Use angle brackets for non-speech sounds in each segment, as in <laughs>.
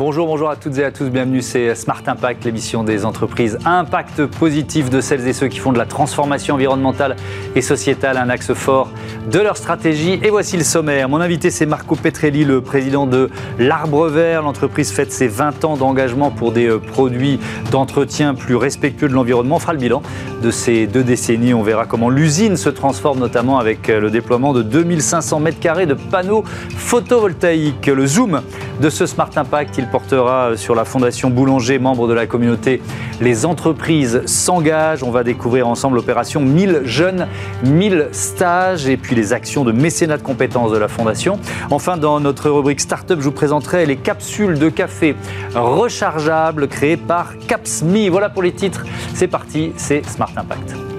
Bonjour, bonjour à toutes et à tous, bienvenue, c'est Smart Impact, l'émission des entreprises impact positif de celles et ceux qui font de la transformation environnementale et sociétale un axe fort de leur stratégie. Et voici le sommaire. Mon invité c'est Marco Petrelli, le président de l'Arbre Vert. L'entreprise fête ses 20 ans d'engagement pour des euh, produits d'entretien plus respectueux de l'environnement. On fera le bilan de ces deux décennies. On verra comment l'usine se transforme, notamment avec euh, le déploiement de 2500 mètres carrés de panneaux photovoltaïques. Le zoom de ce Smart Impact, il portera sur la Fondation Boulanger, membre de la communauté Les entreprises s'engagent. On va découvrir ensemble l'opération 1000 jeunes, 1000 stages et puis les actions de mécénat de compétences de la Fondation. Enfin, dans notre rubrique Startup, je vous présenterai les capsules de café rechargeables créées par Capsme. Voilà pour les titres. C'est parti, c'est Smart Impact.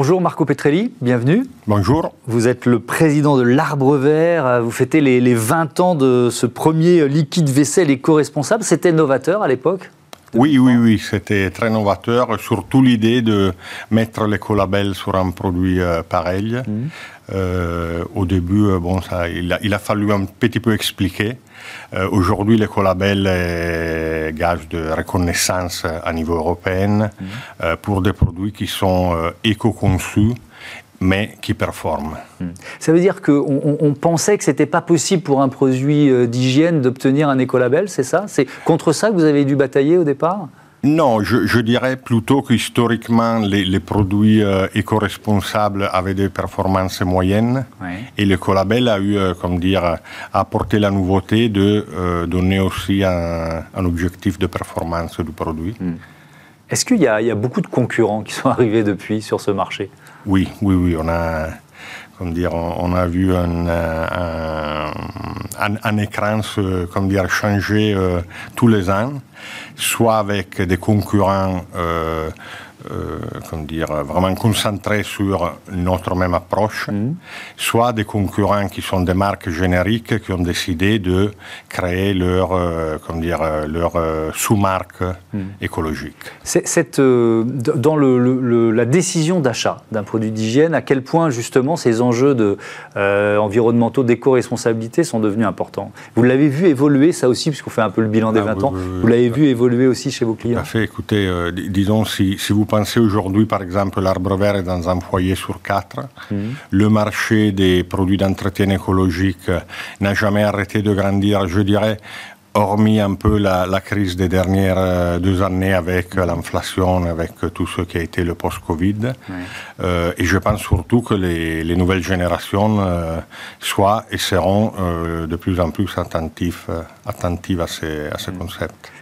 Bonjour Marco Petrelli, bienvenue. Bonjour. Vous êtes le président de l'Arbre Vert. Vous fêtez les, 20 ans de ce premier liquide vaisselle éco-responsable. C'était novateur à l'époque? Oui, oui, oui, c'était très novateur, surtout l'idée de mettre l'écolabel sur un produit euh, pareil. Mhm. Euh, au début, euh, bon, ça, il, a, fallu un petit peu expliquer. Aujourd'hui, l'écolabel est gage de reconnaissance à niveau européen mhm. pour des produits qui sont éco-conçus mais qui performent. Hmm. Ça veut dire qu'on on pensait que ce n'était pas possible pour un produit euh, d'hygiène d'obtenir un écolabel, c'est ça? C'est contre ça que vous avez dû batailler au départ? Non, je, dirais plutôt qu'historiquement, les, les, produits euh, éco-responsables avaient des performances moyennes et l'écolabel a eu, euh, comme dire, apporté la nouveauté de donner aussi un, objectif de performance du produit. Hmm. Est-ce qu'il y, y, a beaucoup de concurrents qui sont <laughs> arrivés depuis sur ce marché? Oui, oui, oui, on a, comme dire, on, a vu un, un, écran se, comme dire, changer euh, tous les ans, soit avec des concurrents euh, comme dire, vraiment concentrés sur notre même approche, mm. soit des concurrents qui sont des marques génériques qui ont décidé de créer leur, euh, comme dire, leur euh, sous-marque mm. écologique. Cette, dans le, la décision d'achat d'un produit d'hygiène, à quel point justement ces enjeux de, environnementaux d'éco-responsabilité sont devenus importants? Vous l'avez vu évoluer, ça aussi, puisqu'on fait un peu le bilan des 20 ah ans, vous l'avez vu évoluer aussi chez vos clients? Tout fait, écoutez, disons, si, si vous pensez aujourd'hui, par exemple, l'arbre vert est dans un foyer sur quatre. Mm. Le marché des produits d'entretien écologique n'a jamais arrêté de grandir. Je dirais, hormis un peu la, crise des dernières euh, deux années avec l'inflation, avec tout ce qui a été le post-Covid. Euh, et je pense surtout que les, nouvelles générations euh, soient et seront de plus en plus attentives, attentives à ces, à ces mm. concepts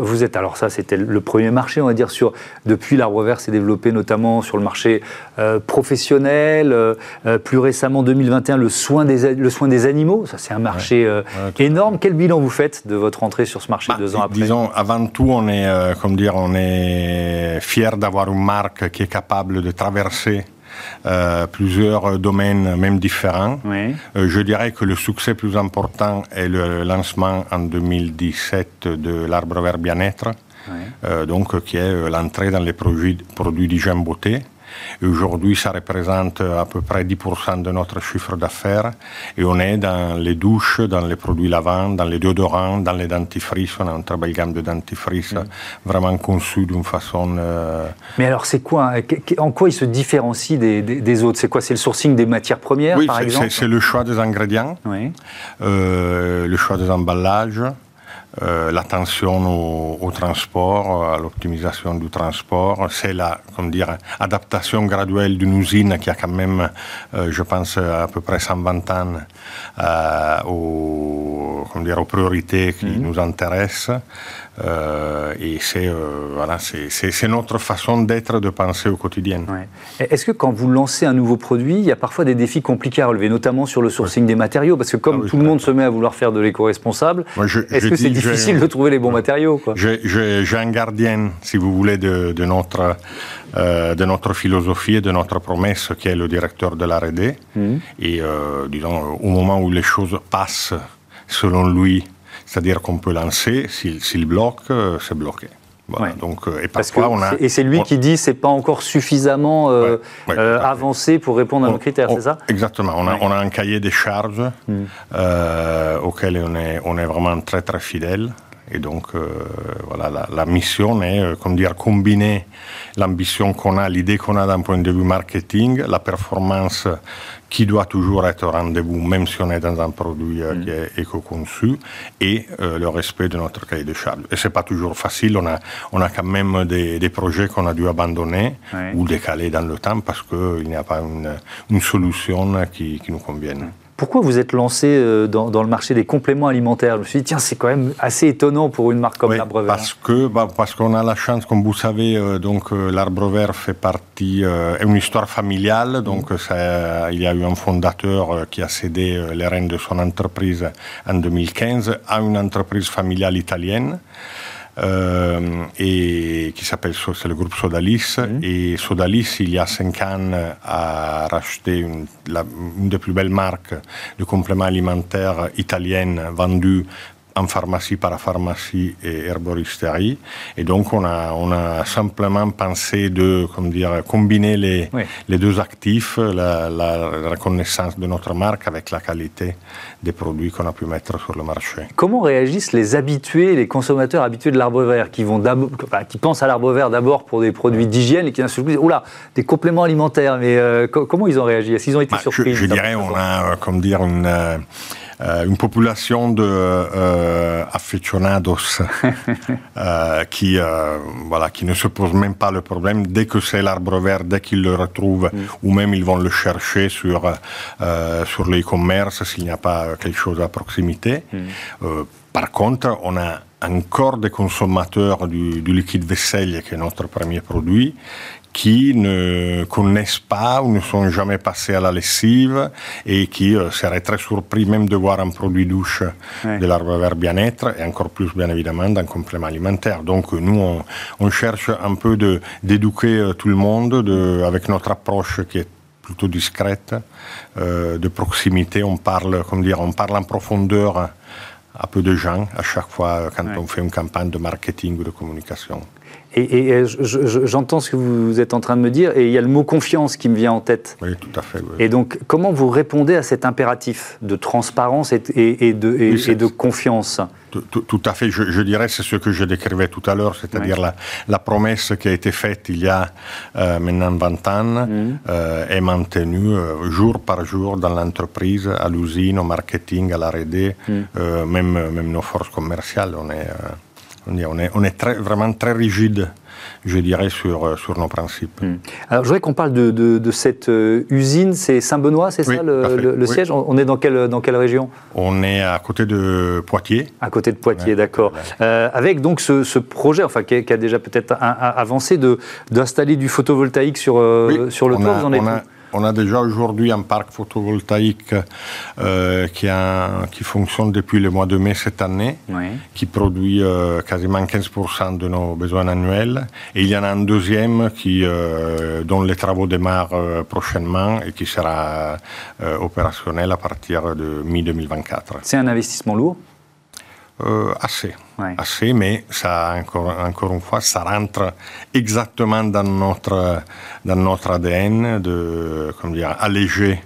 vous êtes, alors ça c'était le premier marché, on va dire, sur, depuis l'arbre vert s'est développé notamment sur le marché euh, professionnel, euh, euh, plus récemment 2021 le soin des, le soin des animaux, ça c'est un marché énorme. Quel bilan vous faites de votre entrée sur ce marché bah, deux ans après Disons, avant tout, on est, comme dire, on est fier d'avoir une marque qui est capable de traverser euh, plusieurs domaines même différents. Euh, je dirais que le succès plus important est le lancement en 2017 de l'arbre vert bien-être, euh, donc qui est l'entrée dans les produits, produits d'hygiène beauté. Aujourd'hui, ça représente à peu près 10% de notre chiffre d'affaires. Et on est dans les douches, dans les produits lavants, dans les déodorants, dans les dentifrices. On a une très belle gamme de dentifrices mm. vraiment conçue d'une façon. Euh, Mais alors, c'est quoi En quoi il se différencie des, autres? C'est quoi C'est le sourcing des matières premières, par exemple? C'est le choix des ingrédients, euh, le choix des emballages. Euh, l'attention au, transport, à l'optimisation du transport, c'est la comme dire, adaptation graduelle d'une usine qui a quand même, euh, je pense, à peu près 120 ans euh, aux, dire, aux priorités qui mhm. nous intéressent. Euh, et c'est euh, voilà, c'est notre façon d'être, de penser au quotidien. Est-ce que quand vous lancez un nouveau produit, il y a parfois des défis compliqués à relever, notamment sur le sourcing des matériaux? Parce que comme ah tout le monde se met à vouloir faire de l'éco-responsable, est-ce que c'est difficile de trouver les bons matériaux J'ai un gardien, si vous voulez, de, de notre, euh, de notre philosophie et de notre promesse, qui est le directeur de l'R&D. Mmh. Et disons, au moment où les choses passent selon lui c'est-à-dire qu'on peut lancer, s'il bloque, euh, c'est bloqué. Donc, et parfois, on a, et c'est lui qui dit c'est pas encore suffisamment avancé pour répondre à nos critères, c'est ça? Exactement. On a, on a, un cahier des charges hmm. auquel on est, on est vraiment très très fidèle. Et donc, euh, voilà, la, mission est, euh, comme dire, combiner l'ambition qu'on a, l'idée qu'on a d'un point de vue marketing, la performance qui doit toujours être au rendez-vous, même si on est dans un produit euh, qui est éco-conçu, et le respect de notre cahier de charges. Et c'est pas toujours facile, on a, on a quand même des, projets qu'on a dû abandonner ou décaler dans le temps parce qu'il n'y a pas une, une solution qui, qui nous convienne. Pourquoi vous êtes lancé euh, dans, le marché des compléments alimentaires? Je me suis dit, tiens, c'est quand même assez étonnant pour une marque comme l'Arbre Vert. Parce que, bah, parce qu'on a la chance, comme vous savez, euh, donc euh, l'Arbre Vert fait partie, est une histoire familiale. Donc, ça, il y a eu un fondateur qui a cédé les rênes de son entreprise en 2015 à une entreprise familiale italienne. Euh, et qui s'appelle c'est le groupe Sodalis. Mhm. Et Sodalis, il y a cinq ans, a racheté une, une des plus belles marques de compléments alimentaires italiennes vendues en pharmacie, parapharmacie et herboristerie. Et donc, on a, on a simplement pensé de comme dire, combiner les, les deux actifs, la, reconnaissance de notre marque avec la qualité des produits qu'on a pu mettre sur le marché. Comment réagissent les habitués, les consommateurs habitués de l'arbre vert, qui, vont qui pensent à l'arbre vert d'abord pour des produits d'hygiène et qui d'un se disent, oula, des compléments alimentaires, mais euh, comment ils ont réagi? Est-ce qu'ils ont été bah, surpris Je, dirais, on a, euh, comme dire, une... Euh, euh, une population de euh, aficionados <laughs> euh, qui, voilà, qui ne se pose même pas le problème dès que c'est l'arbre vert, dès qu'ils le retrouvent, mm. ou même ils vont le chercher sur, sur l'e-commerce s'il n'y a pas quelque chose à proximité. Mm. par contre, on a encore des consommateurs du, du, liquide vaisselle, qui est notre premier produit, qui ne connaissent pas ou ne sont jamais passés à la lessive et qui euh, seraient très surpris même de voir un produit douche de l'arbre vert bien-être et encore plus bien évidemment d'un complément alimentaire. Donc nous, on, cherche un peu d'éduquer euh, tout le monde de, avec notre approche qui est plutôt discrète, euh, de proximité. On parle, comme dire, on parle en profondeur à peu de gens à chaque fois quand on fait une campagne de marketing ou de communication. Et, j'entends ce que vous êtes en train de me dire, et il y a le mot confiance qui me vient en tête. Oui, tout à fait. Et donc, comment vous répondez à cet impératif de transparence et, de, de, confiance? Tout, à fait, je, dirais, c'est ce que je décrivais tout à l'heure, c'est-à-dire la, promesse qui a été faite il y a euh, maintenant 20 ans mmh. euh, est maintenue euh, jour par jour dans l'entreprise, à l'usine, au marketing, à la R&D, mmh. même, même nos forces commerciales. On est, on est, on est très, vraiment très rigide je dirais, sur, euh, sur nos principes. Hmm. Alors, je voudrais qu'on parle de, de, cette euh, usine, c'est Saint-Benoît, c'est ça le, siège? On est dans quelle, dans quelle région? On est à côté de Poitiers. À côté de Poitiers, d'accord. Euh, avec donc ce, ce, projet, enfin, qui, a, déjà peut-être avancé, d'installer du photovoltaïque sur, sur le toit, vous en êtes on a déjà aujourd'hui un parc photovoltaïque euh, qui, a, qui, fonctionne depuis le mois de mai cette année, qui produit euh, quasiment 15% de nos besoins annuels. Et il y en a un deuxième qui, euh, dont les travaux démarrent prochainement et qui sera opérationnel à partir de mi-2024. C'est un investissement lourd euh, assez. Assez, mais ça, encore, encore une fois, ça rentre exactement dans notre, dans notre ADN de comment dire, alléger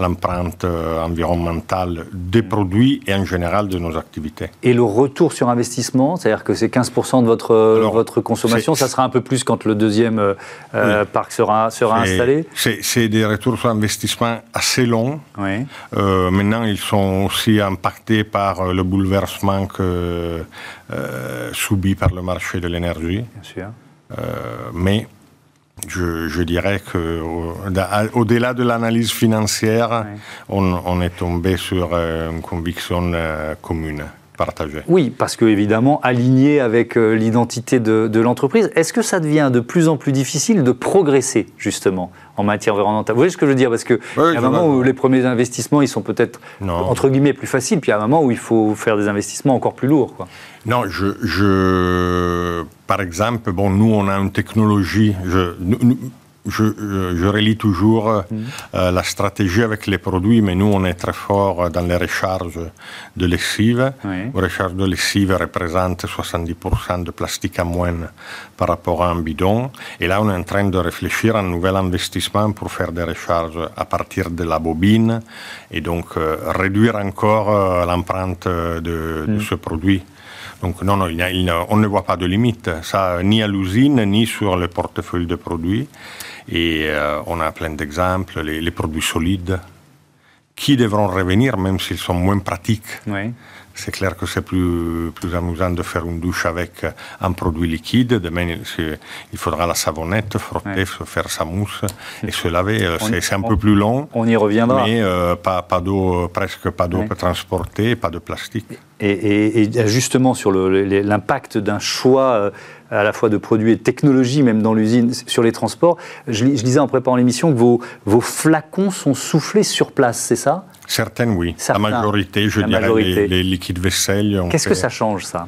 l'empreinte euh, environnementale des produits et en général de nos activités. Et le retour sur investissement, c'est-à-dire que c'est 15% de votre, votre consommation, ça sera un peu plus quand le deuxième euh, parc sera, sera installé C'est des retours sur investissement assez longs. Euh, maintenant, ils sont aussi impactés par le bouleversement que, subi par le marché de l'énergie. Bien sûr. mais je, dirais qu'au-delà de l'analyse financière, on, est tombé sur euh, une conviction euh, commune. Oui, parce que évidemment, aligné avec euh, l'identité de, l'entreprise, est-ce que ça devient de plus en plus difficile de progresser justement en matière environnementale? Vous voyez ce que je veux dire? Parce qu'il y a un moment où les premiers investissements, ils sont peut-être entre guillemets plus faciles, puis il y a un moment où il faut faire des investissements encore plus lourds. Quoi. Non, je, par exemple, bon, nous, on a une technologie. Je, je, relis toujours euh, mm. euh, la stratégie avec les produits, mais nous, on est très fort dans les recharges de lessive. Les recharges de lessive représentent 70% de plastique à moins par rapport à un bidon. Et là, on est en train de réfléchir à un nouvel investissement pour faire des recharges à partir de la bobine et donc euh, réduire encore l'empreinte de, mm. ce produit. Donc non, non on ne voit pas de limite, ça, ni à l'usine, ni sur le portefeuille de produits. Et euh, on a plein d'exemples, les, produits solides, qui devront revenir même s'ils sont moins pratiques. C'est clair que c'est plus, plus amusant de faire une douche avec un produit liquide. Demain, il faudra la savonnette, frotter, faire sa mousse et se laver. Euh, c'est un peu plus long. On y reviendra. Mais euh, pas, pas d'eau, presque pas d'eau transportée, pas de plastique. Et, et justement, sur l'impact d'un choix à la fois de produits et de technologies, même dans l'usine, sur les transports. Je, je, lisais en préparant l'émission que vos, vos flacons sont soufflés sur place, c'est ça? Certaines, oui. La majorité, je dirais, Les, liquides vaisselle. Qu'est-ce que ça change, ça?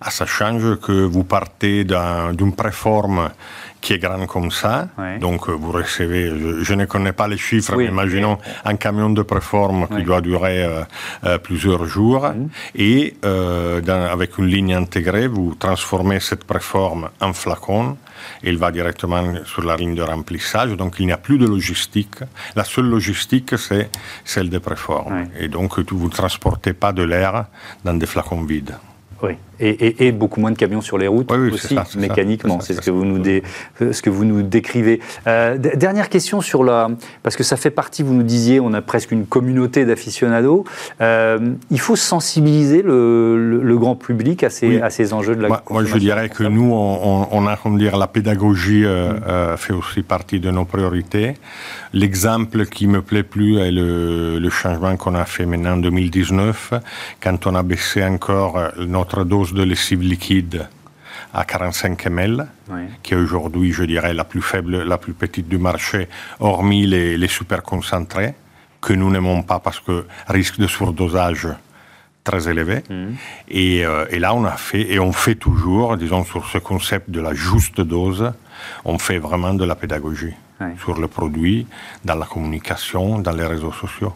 Ah, Ça change que vous partez d'une préforme qui est grande comme ça. Donc euh, vous recevez, je, ne connais pas les chiffres, mais imaginons un camion de préforme qui doit durer euh, euh, plusieurs jours. Mhm. Et avec une ligne intégrée, vous transformez cette préforme en flacon. Et il va directement sur la ligne de remplissage. Donc il n'y a plus de logistique. La seule logistique, c'est celle des préformes. Et donc vous ne transportez pas de l'air dans des flacons vides. Oui, et, beaucoup moins de camions sur les routes aussi, mécaniquement. C'est ce, que vous nous ce que vous nous décrivez. Euh, dernière question sur la... Parce que ça fait partie, vous nous disiez, on a presque une communauté d'aficionados. Euh, il faut sensibiliser le, grand public à ces, à ces enjeux de la Moi, moi je dirais que nous, on, a, comment dire, la pédagogie euh, mm. fait aussi partie de nos priorités. L'exemple qui me plaît plus est le, le changement qu'on a fait maintenant en 2019, quand on a baissé encore notre dose de lessive liquide à 45 ml, qui est aujourd'hui, je dirais, la plus faible, la plus petite du marché, hormis les, super concentrés, que nous n'aimons pas parce que risque de surdosage très élevé. Mhm. Euh, et, là, on a fait, et on fait toujours, disons, sur ce concept de la juste dose, on fait vraiment de la pédagogie sur le produit, dans la communication, dans les réseaux sociaux.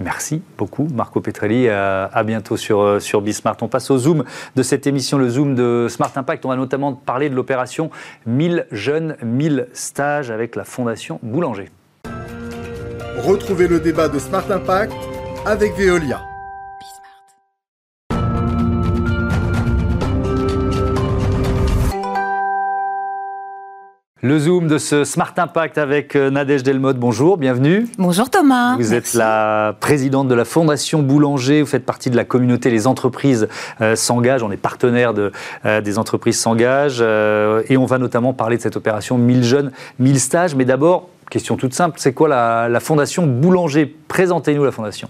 Merci beaucoup, Marco Petrelli. À, bientôt sur, euh, sur Bismart. On passe au Zoom de cette émission, le Zoom de Smart Impact. On va notamment parler de l'opération 1000 jeunes, 1000 stages avec la Fondation Boulanger. Retrouvez le débat de Smart Impact avec Veolia. Le Zoom de ce Smart Impact avec euh, Nadège Delmotte. Bonjour, bienvenue. Bonjour Thomas. Vous êtes la présidente de la Fondation Boulanger. Vous faites partie de la communauté Les entreprises euh, s'engagent. On est partenaire de, euh, des entreprises s'engagent. et on va notamment parler de cette opération 1000 jeunes, 1000 stages. Mais d'abord, question toute simple, c'est quoi la, Fondation Boulanger? Présentez-nous la Fondation.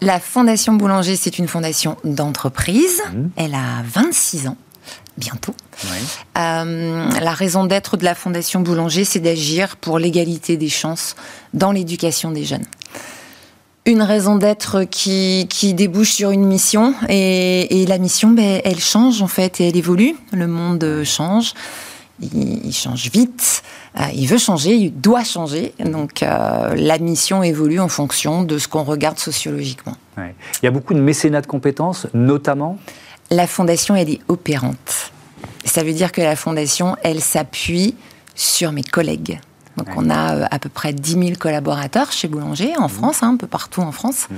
La Fondation Boulanger, c'est une fondation d'entreprise. Mmh. Elle a 26 ans bientôt. Euh, la raison d'être de la Fondation Boulanger, c'est d'agir pour l'égalité des chances dans l'éducation des jeunes. Une raison d'être qui, qui, débouche sur une mission et, la mission, ben, elle change en fait et elle évolue. Le monde change, il, change vite, euh, il veut changer, il doit changer. Donc euh, la mission évolue en fonction de ce qu'on regarde sociologiquement. Il y a beaucoup de mécénat de compétences, notamment la fondation, elle est opérante. Ça veut dire que la fondation, elle s'appuie sur mes collègues. Donc on a euh, à peu près 10 000 collaborateurs chez Boulanger, en mmh. France, hein, un peu partout en France. Mmh.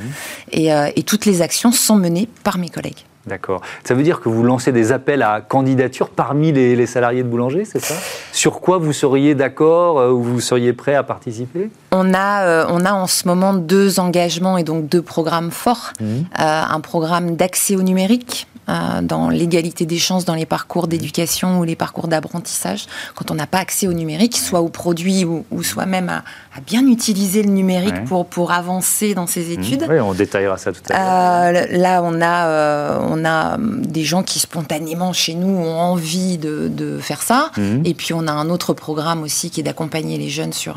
Euh, et, toutes les actions sont menées par mes collègues. D'accord. Ça veut dire que vous lancez des appels à candidature parmi les, salariés de Boulanger, c'est ça? Sur quoi vous seriez d'accord euh, ou vous seriez prêt à participer? On a, on a en ce moment deux engagements et donc deux programmes forts. Mmh. un programme d'accès au numérique dans l'égalité des chances dans les parcours d'éducation ou les parcours d'apprentissage, quand on n'a pas accès au numérique, soit aux produits ou, soit même à, bien utiliser le numérique pour, pour avancer dans ses mmh. études. Oui, on détaillera ça tout à l'heure. Euh, là, on a, euh, on a des gens qui spontanément chez nous ont envie de, de faire ça. Mmh. Et puis on a un autre programme aussi qui est d'accompagner les jeunes sur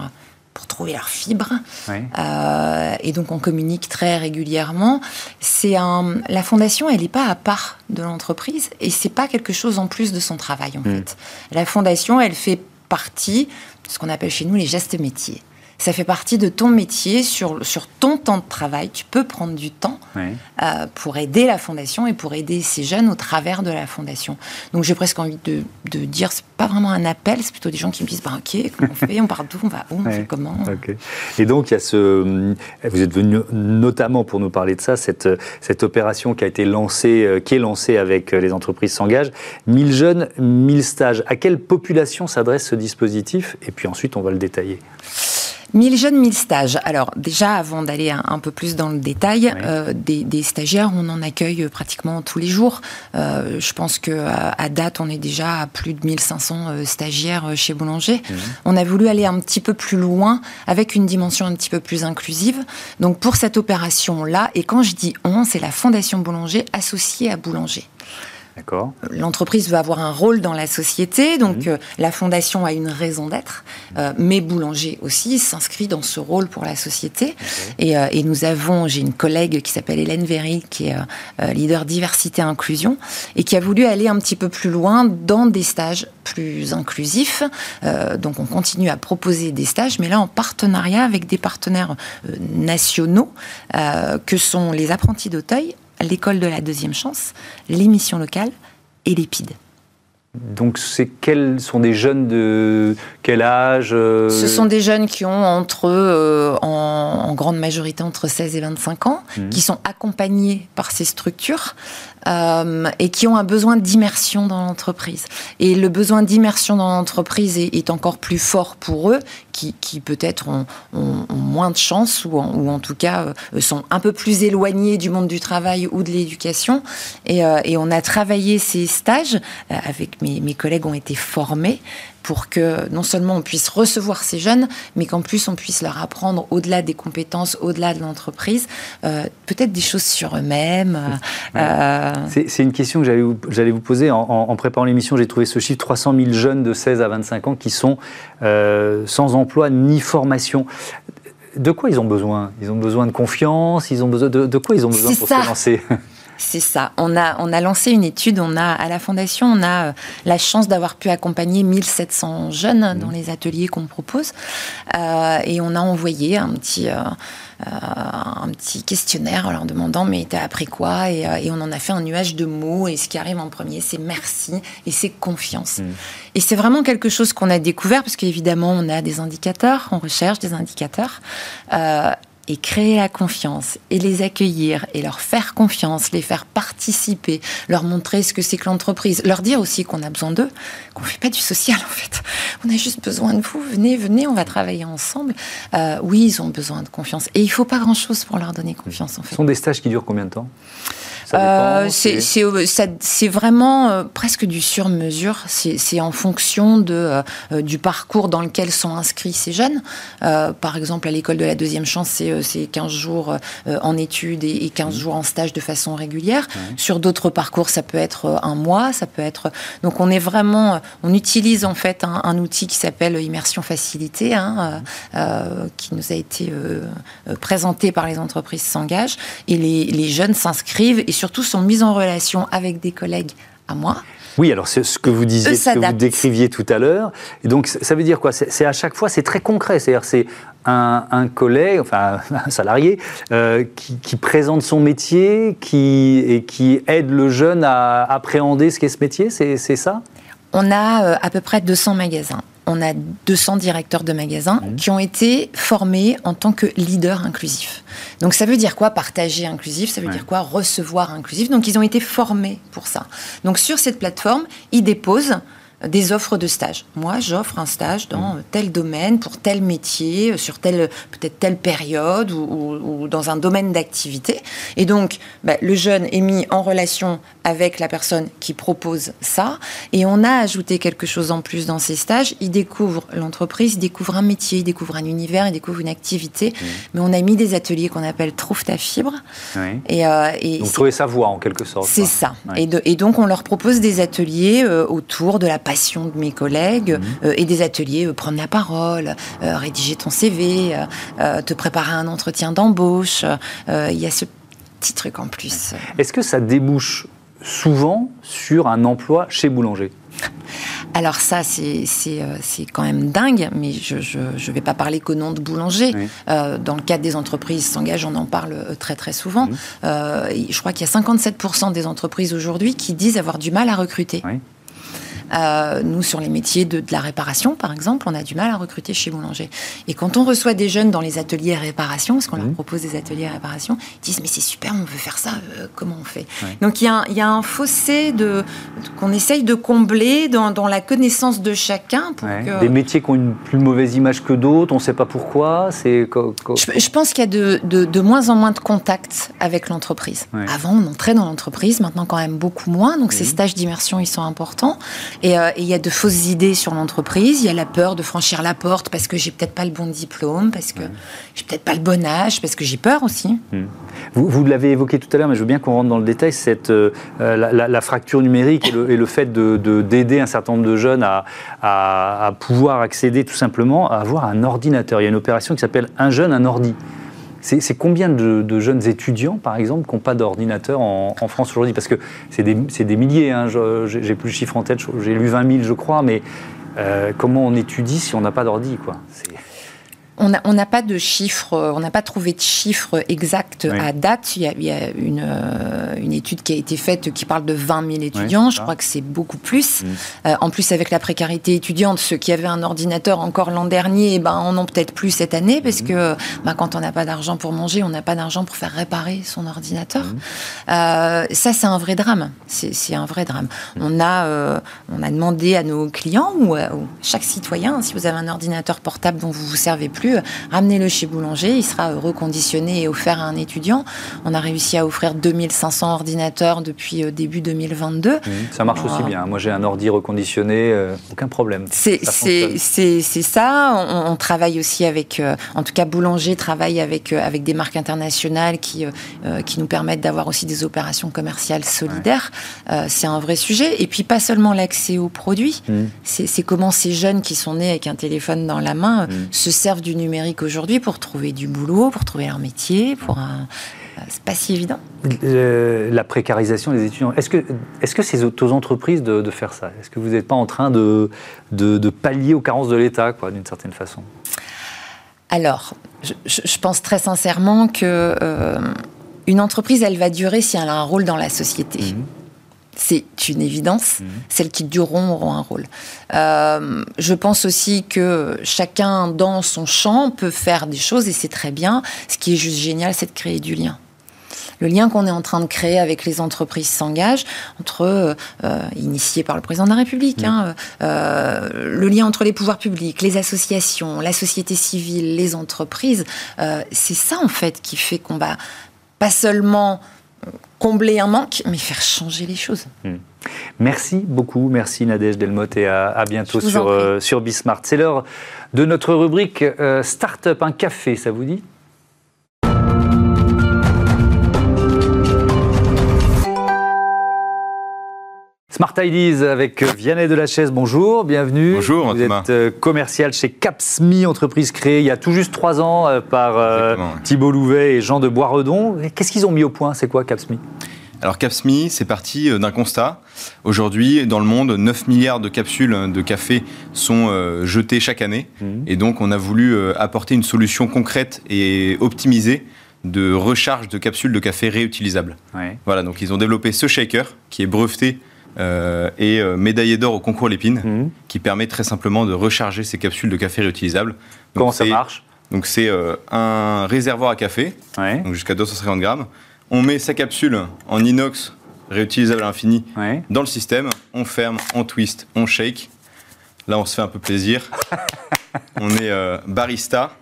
pour trouver leur fibre. Euh, et donc on communique très régulièrement. C'est un, la fondation, elle n'est pas à part de l'entreprise et c'est pas quelque chose en plus de son travail en hmm. fait. La fondation, elle fait partie, ce qu'on appelle chez nous les gestes métiers ça fait partie de ton métier, sur, sur ton temps de travail. Tu peux prendre du temps euh, pour aider la fondation et pour aider ces jeunes au travers de la fondation. Donc j'ai presque envie de, de dire, c'est pas vraiment un appel, c'est plutôt des gens qui me disent, bah, ok, comment on fait, on part d'où, on va où, on fait comment? Et donc il y a ce, vous êtes venu notamment pour nous parler de ça, cette, cette opération qui a été lancée, euh, qui est lancée avec les entreprises s'engagent, 1000 jeunes, 1000 stages. À quelle population s'adresse ce dispositif? Et puis ensuite on va le détailler. 1000 jeunes, 1000 stages. Alors déjà, avant d'aller un, peu plus dans le détail, euh, des, stagiaires, on en accueille pratiquement tous les jours. Euh, je pense que à, date, on est déjà à plus de 1500 euh, stagiaires chez Boulanger. On a voulu aller un petit peu plus loin avec une dimension un petit peu plus inclusive. Donc pour cette opération-là, et quand je dis on, c'est la Fondation Boulanger associée à Boulanger. L'entreprise veut avoir un rôle dans la société, donc mhm. euh, la fondation a une raison d'être, euh, mais Boulanger aussi s'inscrit dans ce rôle pour la société. Euh, et, nous avons, j'ai une collègue qui s'appelle Hélène Véry, qui est leader diversité inclusion, et qui a voulu aller un petit peu plus loin dans des stages plus inclusifs. donc on continue à proposer des stages, mais là en partenariat avec des partenaires nationaux, que sont les apprentis d'Auteuil l'école de la deuxième chance, l'émission locale et l'épide. Donc, c'est quels sont des jeunes de quel âge euh Ce sont des jeunes qui ont entre, euh, en, grande majorité, entre 16 et 25 ans, mmh. qui sont accompagnés par ces structures euh, et qui ont un besoin d'immersion dans l'entreprise. Et le besoin d'immersion dans l'entreprise est, encore plus fort pour eux, qui, peut-être ont, moins de chance ou en, tout cas euh, sont un peu plus éloignés du monde du travail ou de l'éducation. Et, euh, on a travaillé ces stages avec mes, mes collègues ont été formés pour que non seulement on puisse recevoir ces jeunes, mais qu'en plus on puisse leur apprendre au-delà des compétences, au-delà de l'entreprise, euh, peut-être des choses sur eux-mêmes. Euh, c'est une question que j'allais vous, poser. En, préparant l'émission, j'ai trouvé ce chiffre 300 000 jeunes de 16 à 25 ans qui sont euh, sans emploi ni formation. De quoi ils ont besoin? Ils ont besoin de confiance? Ils ont besoin de, quoi ils ont besoin pour se lancer? <laughs> c'est ça. On a, on a lancé une étude. On a, à la Fondation, on a euh, la chance d'avoir pu accompagner 1700 jeunes dans mmh. les ateliers qu'on propose. Euh, et on a envoyé un petit, euh, un petit questionnaire en leur demandant Mais t'as appris quoi? Et, on en a fait un nuage de mots. Et ce qui arrive en premier, c'est merci et c'est confiance. Mmh. Et c'est vraiment quelque chose qu'on a découvert, parce qu'évidemment, on a des indicateurs, on recherche des indicateurs et créer la confiance et les accueillir et leur faire confiance, les faire participer, leur montrer ce que c'est que l'entreprise, leur dire aussi qu'on a besoin d'eux, qu'on fait pas du social en fait. On a juste besoin de vous, venez, venez, on va travailler ensemble. Euh, oui, ils ont besoin de confiance et il faut pas grand chose pour leur donner confiance en fait. Ce sont des stages qui durent combien de temps? Euh, c'est vraiment euh, presque du sur-mesure. C'est en fonction de, euh, du parcours dans lequel sont inscrits ces jeunes. par exemple, à l'école de la deuxième chance, c'est 15 jours en études et, 15 mmh. jours en stage de façon régulière. Sur d'autres parcours, ça peut être un mois, ça peut être. Donc, on est vraiment. On utilise en fait un, outil qui s'appelle immersion facilitée, hein, mmh. qui nous a été présenté par les entreprises s'engagent. Et les, les jeunes s'inscrivent et surtout sont mises en relation avec des collègues à moi. Oui, alors c'est ce que vous disiez, ce que vous décriviez tout à l'heure. Et donc ça veut dire quoi? C'est à chaque fois, c'est très concret. C'est-à-dire c'est un, collègue, enfin <laughs> un salarié, euh, qui, présente son métier, qui et qui aide le jeune à appréhender ce qu'est ce métier. C'est ça? On a euh, à peu près 200 magasins on a 200 directeurs de magasins mmh. qui ont été formés en tant que leaders inclusifs. Donc ça veut dire quoi partager inclusif? Ça veut dire quoi recevoir inclusif? Donc ils ont été formés pour ça. Donc sur cette plateforme, ils déposent des offres de stage. Moi, j'offre un stage dans mm. tel domaine, pour tel métier, sur telle peut-être telle période ou, dans un domaine d'activité. Et donc, bah, le jeune est mis en relation avec la personne qui propose ça. Et on a ajouté quelque chose en plus dans ces stages. Il découvre l'entreprise, il découvre un métier, il découvre un univers, il découvre une activité. Mm. Mais on a mis des ateliers qu'on appelle Trouve ta fibre. Et, euh, donc, trouver sa voie en quelque sorte. C'est ça. Et, donc, on leur propose des ateliers euh, autour de la de mes collègues mhm. euh, et des ateliers euh, prendre la parole, euh, rédiger ton CV, te préparer un entretien d'embauche. Il y a ce petit truc en plus. Est-ce que ça débouche souvent sur un emploi chez Boulanger? Alors ça, c'est quand même dingue, mais je ne vais pas parler qu'au nom de boulanger. Euh, dans le cadre des entreprises s'engagent, on en parle très très souvent. Mmh. je crois qu'il y a 57% des entreprises aujourd'hui qui disent avoir du mal à recruter. Euh, nous, sur les métiers de, la réparation, par exemple, on a du mal à recruter chez Boulanger. Et quand on reçoit des jeunes dans les ateliers réparation, parce qu'on leur mmh. propose des ateliers réparation, ils disent mais c'est super, on veut faire ça, euh, comment on fait? Donc il y, a un fossé de, qu'on essaye de combler dans, la connaissance de chacun. Des métiers qui ont une plus mauvaise image que d'autres, on ne sait pas pourquoi. C'est je, pense qu'il y a de, de, moins en moins de contacts avec l'entreprise. Avant, on entrait dans l'entreprise, maintenant quand même beaucoup moins. Donc ces mmh. stages d'immersion, ils sont importants. Euh, et il y a de fausses idées sur l'entreprise. Il y a la peur de franchir la porte parce que j'ai peut-être pas le bon diplôme, parce que j'ai peut-être pas le bon âge, parce que j'ai peur aussi. Hmm. Vous, vous l'avez évoqué tout à l'heure, mais je veux bien qu'on rentre dans le détail, cette, euh, la, fracture numérique et le, et le fait d'aider de, d'aider un certain nombre de jeunes à, à, pouvoir accéder tout simplement à avoir un ordinateur. Il y a une opération qui s'appelle Un jeune, un ordi. C'est combien de, jeunes étudiants, par exemple, qui n'ont pas d'ordinateur en, France aujourd'hui? Parce que c'est des, milliers, hein, j'ai plus le chiffre en tête, j'ai lu 20 000, je crois, mais euh, comment on étudie si on n'a pas d'ordi quoi? On n'a pas de chiffres, on n'a pas trouvé de chiffres exacts à date. Il y a, euh, une, étude qui a été faite qui parle de 20 000 étudiants. Je crois que c'est beaucoup plus. Mm. Euh, en plus, avec la précarité étudiante, ceux qui avaient un ordinateur encore l'an dernier, ben, en ont peut-être plus cette année parce mm. que ben, quand on n'a pas d'argent pour manger, on n'a pas d'argent pour faire réparer son ordinateur. Mm. Euh, ça, c'est un vrai drame. C'est un vrai drame. On a, on a demandé à nos clients ou à chaque citoyen, si vous avez un ordinateur portable dont vous vous servez plus, ramenez-le chez Boulanger, il sera reconditionné et offert à un étudiant. On a réussi à offrir 2500 ordinateurs depuis euh, début 2022. ça marche aussi bien. Moi, j'ai un ordi reconditionné, euh, aucun problème. C'est ça. On, travaille aussi avec, euh, en tout cas, Boulanger travaille avec, avec des marques internationales qui, qui nous permettent d'avoir aussi des opérations commerciales solidaires. c'est un vrai sujet. Et puis, pas seulement l'accès aux produits, mmh. c'est comment ces jeunes qui sont nés avec un téléphone dans la main mmh. se servent du numérique aujourd'hui pour trouver du boulot, pour trouver leur métier, pour un... C'est pas si évident. la précarisation des étudiants. Est-ce que est-ce que c'est aux entreprises de, faire ça? Est-ce que vous n'êtes pas en train de, de, pallier aux carences de l'État, quoi, d'une certaine façon? Alors, je, pense très sincèrement que euh, une entreprise, elle va durer si elle a un rôle dans la société. Mmh c'est une évidence. Mhm. Celles qui dureront auront un rôle. Euh, je pense aussi que chacun dans son champ peut faire des choses et c'est très bien. Ce qui est juste génial, c'est de créer du lien. Le lien qu'on est en train de créer avec les entreprises s'engage, entre euh, euh, initié par le président de la République, mhm. hein, le lien entre les pouvoirs publics, les associations, la société civile, les entreprises. c'est ça en fait qui fait qu'on va pas seulement combler un manque, mais faire changer les choses. Hmm. Merci beaucoup, merci Nadège Delmotte et à, bientôt sur, euh, sur Bismart. C'est l'heure de notre rubrique euh, Startup, un café, ça vous dit? Smart Ideas avec Vianney de la Chaise, bonjour, bienvenue. Bonjour, Vous êtes euh, commercial chez Capsmi, entreprise créée il y a tout juste trois ans euh, par euh, Thibault Louvet et Jean de Boisredon. Qu'est-ce qu'ils ont mis au point? C'est quoi Capsmi? Alors Capsmi, c'est parti d'un constat. Aujourd'hui, dans le monde, 9 milliards de capsules de café sont jetées chaque année. Mmh. Et donc, on a voulu apporter une solution concrète et optimisée de recharge de capsules de café réutilisables. Voilà, donc ils ont développé ce shaker qui est breveté euh, et euh, médaillé d'or au concours Lépine, mhm. qui permet très simplement de recharger ces capsules de café réutilisables. Comment ça marche Donc c'est euh, un réservoir à café, jusqu'à 250 grammes. On met sa capsule en inox réutilisable à l'infini dans le système. On ferme, on twist, on shake. Là, on se fait un peu plaisir. <laughs> on est barista.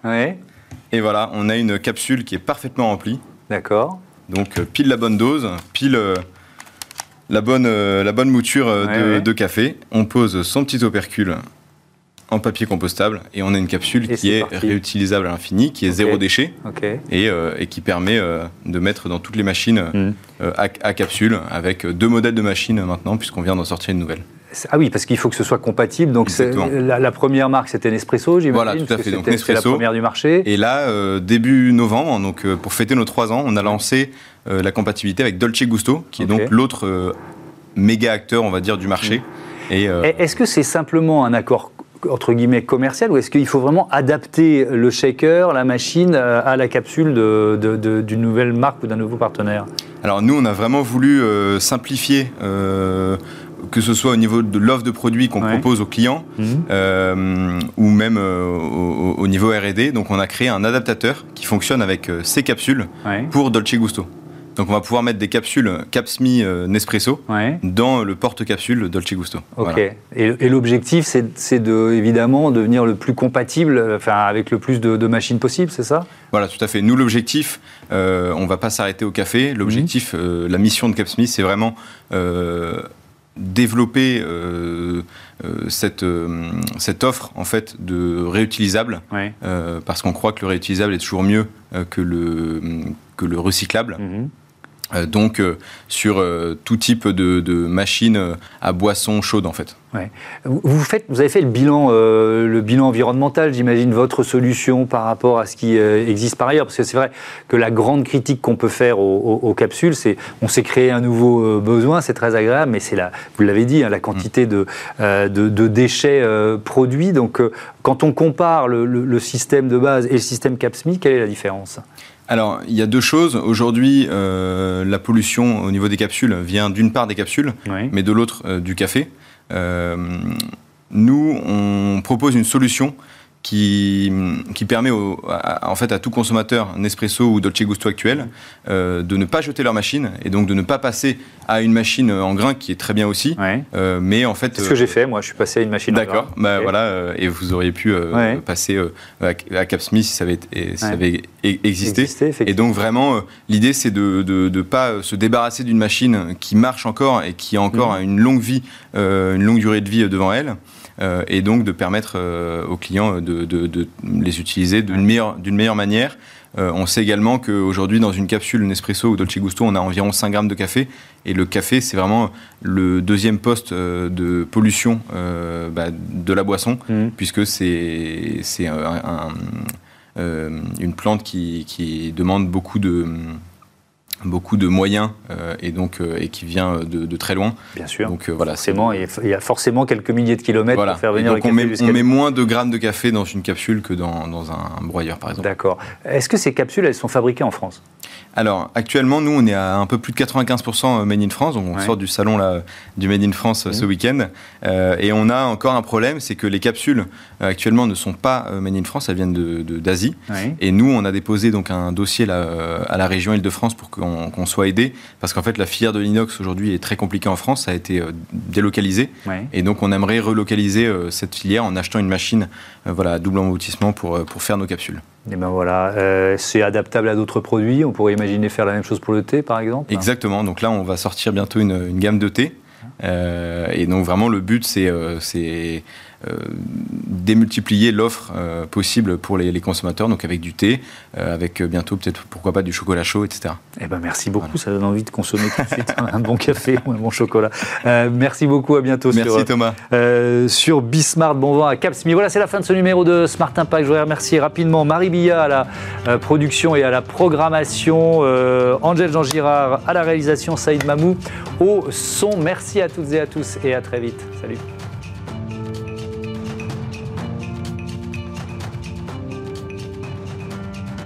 Et voilà, on a une capsule qui est parfaitement remplie. D'accord. Donc pile la bonne dose, pile la bonne, euh, la bonne mouture euh, de, café. On pose son petit opercule en papier compostable et on a une capsule qui est, réutilisable à l'infini, qui est zéro déchet euh, et, qui permet de mettre dans toutes les machines hmm. à, capsule avec deux modèles de machines maintenant puisqu'on vient d'en sortir une nouvelle. Ah oui, parce qu'il faut que ce soit compatible. Donc la, la, première marque, c'était Nespresso, j'imagine. Voilà, tout à fait. Donc Nespresso. la première du marché. Et là, début novembre, donc pour fêter nos trois ans, on a lancé euh, la compatibilité avec Dolce Gusto, qui est donc l'autre euh, méga acteur, on va dire, du marché. Est-ce que c'est simplement un accord entre guillemets commercial ou est-ce qu'il faut vraiment adapter le shaker, la machine à la capsule d'une nouvelle marque ou d'un nouveau partenaire? Alors nous, on a vraiment voulu simplifier que ce soit au niveau de l'offre de produits qu'on propose aux clients euh, ou même euh, au, niveau R&D. Donc on a créé un adaptateur qui fonctionne avec euh, ces capsules pour Dolce Gusto. Donc on va pouvoir mettre des capsules Capsmi Nespresso dans le porte-capsule Dolce Gusto. Ok. Et, l'objectif, c'est de, évidemment de devenir le plus compatible, enfin avec le plus de, machines possible, c'est ça? Voilà, tout à fait. Nous, l'objectif, on ne va pas s'arrêter au café. L'objectif, mhm. la mission de Capsmi, c'est vraiment développer euh, euh, cette, euh, cette offre en fait de réutilisable parce qu'on croit que le réutilisable est toujours mieux que le que le recyclable. Mhm. Euh, donc euh, sur euh, tout type de, de machines à boissons chaudes en fait. Vous, faites, vous avez fait le bilan, environnemental, j'imagine, votre solution par rapport à ce qui existe par ailleurs, parce que c'est vrai que la grande critique qu'on peut faire aux, capsules, c'est on s'est créé un nouveau besoin, c'est très agréable, mais c'est la, vous l'avez dit, hein, la quantité de, de, déchets produits. Donc, quand on compare le, le, système de base et le système CAPSMI, quelle est la différence? Alors, il y a deux choses. Aujourd'hui, euh, la pollution au niveau des capsules vient d'une part des capsules, mais de l'autre euh, du café. Euh, nous, on propose une solution qui, qui permet à, en fait à tout consommateur Nespresso ou Dolce Gusto actuel euh, de ne pas jeter leur machine et donc de ne pas passer à une machine en grain qui est très bien aussi. Euh, mais en fait, c'est ce que j'ai fait. Moi, je suis passé à une machine. D'accord. Bah, voilà, euh, et vous auriez pu passer à, à Capsmith si ça avait, ça avait e-, existé. et donc vraiment, l'idée c'est de ne pas se débarrasser d'une machine qui marche encore et qui a encore mmh. une longue vie, une longue durée de vie devant elle. Euh, et donc de permettre euh, aux clients de, les utiliser d'une meilleure, meilleure manière. Euh, on sait également qu'aujourd'hui, dans une capsule Nespresso ou Dolce Gusto, on a environ 5 grammes de café. Et le café, c'est vraiment le deuxième poste de pollution bah, de la boisson, mmh. puisque c'est une plante qui, qui, demande beaucoup de beaucoup de moyens euh, et donc euh, et qui vient de, très loin. Bien sûr. Donc euh, voilà, forcément, il y a forcément quelques milliers de kilomètres pour faire venir le café. On met, on met, moins de grammes de café dans une capsule que dans, dans un broyeur, par exemple. D'accord. Est-ce que ces capsules, elles sont fabriquées en France? Alors, actuellement, nous, on est à un peu plus de 95% Made in France. Donc, on sort du salon là, du Made in France ce mmh. week-end. Euh, et on a encore un problème, c'est que les capsules euh, actuellement ne sont pas euh, Made in France, elles viennent d'Asie. De, Et nous, on a déposé donc un dossier là, à la région Île-de-France pour qu'on soit aidé. Parce qu'en fait, la filière de l'inox aujourd'hui est très compliquée en France. Ça a été délocalisé. Et donc, on aimerait relocaliser cette filière en achetant une machine voilà, à double emboutissement pour, pour faire nos capsules. Et ben voilà, euh, c'est adaptable à d'autres produits. On pourrait imaginer faire la même chose pour le thé, par exemple. Exactement. Donc là, on va sortir bientôt une, une gamme de thé. Euh, et donc vraiment, le but, c'est euh, euh, démultiplier l'offre euh, possible pour les, consommateurs, donc avec du thé, euh, avec bientôt peut-être pourquoi pas du chocolat chaud, etc. Eh ben merci beaucoup, ça donne envie de consommer tout de suite <laughs> un bon café ou un bon chocolat. merci beaucoup, à bientôt. Merci sur, Thomas. sur Bismart, bon vent à Capsmi. Voilà, c'est la fin de ce numéro de Smart Impact. Je voudrais remercier rapidement Marie Billa à la production et à la programmation, Angèle Jean Girard à la réalisation, Saïd Mamou au son. Merci à toutes et à tous et à très vite. Salut.